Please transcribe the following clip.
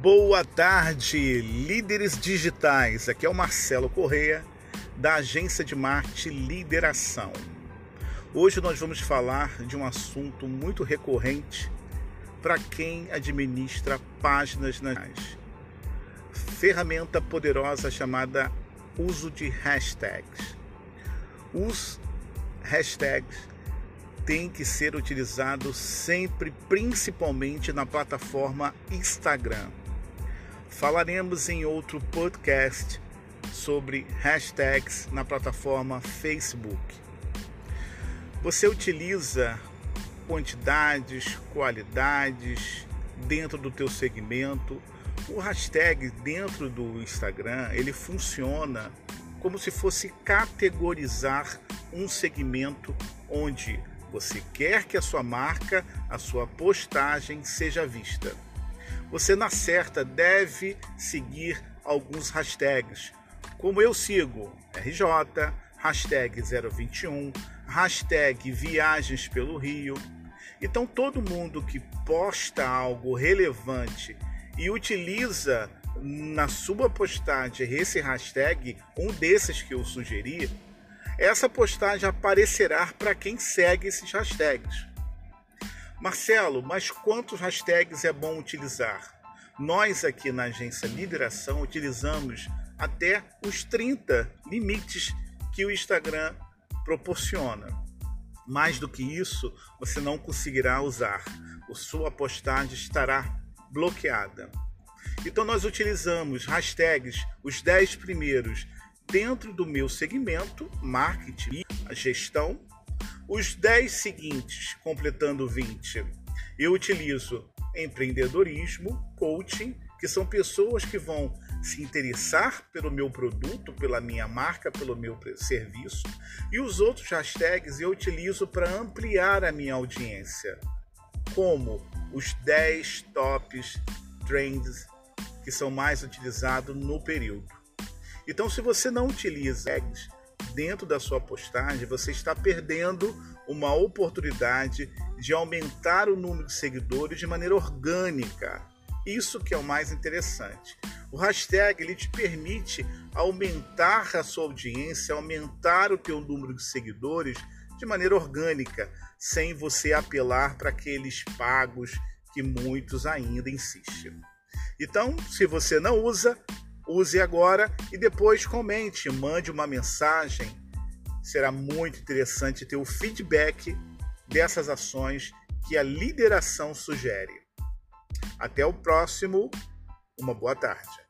Boa tarde, líderes digitais. Aqui é o Marcelo Correia, da agência de marketing Lideração. Hoje nós vamos falar de um assunto muito recorrente para quem administra páginas nas ferramenta poderosa chamada uso de hashtags. Os hashtags têm que ser utilizados sempre, principalmente na plataforma Instagram. Falaremos em outro podcast sobre hashtags na plataforma Facebook. Você utiliza quantidades, qualidades dentro do teu segmento. O hashtag dentro do Instagram, ele funciona como se fosse categorizar um segmento onde você quer que a sua marca, a sua postagem seja vista. Você na certa deve seguir alguns hashtags, como eu sigo RJ, hashtag 021, hashtag Viagens pelo Rio. Então todo mundo que posta algo relevante e utiliza na sua postagem esse hashtag, um desses que eu sugeri, essa postagem aparecerá para quem segue esses hashtags. Marcelo, mas quantos hashtags é bom utilizar? Nós aqui na agência Lideração utilizamos até os 30 limites que o Instagram proporciona. Mais do que isso, você não conseguirá usar. A sua postagem estará bloqueada. Então nós utilizamos hashtags, os 10 primeiros dentro do meu segmento, marketing e gestão, os 10 seguintes, completando 20, eu utilizo empreendedorismo, coaching, que são pessoas que vão se interessar pelo meu produto, pela minha marca, pelo meu serviço. E os outros hashtags eu utilizo para ampliar a minha audiência, como os 10 tops trends que são mais utilizados no período. Então, se você não utiliza tags dentro da sua postagem, você está perdendo uma oportunidade de aumentar o número de seguidores de maneira orgânica. Isso que é o mais interessante. O hashtag ele te permite aumentar a sua audiência, aumentar o teu número de seguidores de maneira orgânica, sem você apelar para aqueles pagos que muitos ainda insistem. Então, se você não usa, use agora e depois comente, mande uma mensagem será muito interessante ter o feedback dessas ações que a lideração sugere. Até o próximo, uma boa tarde.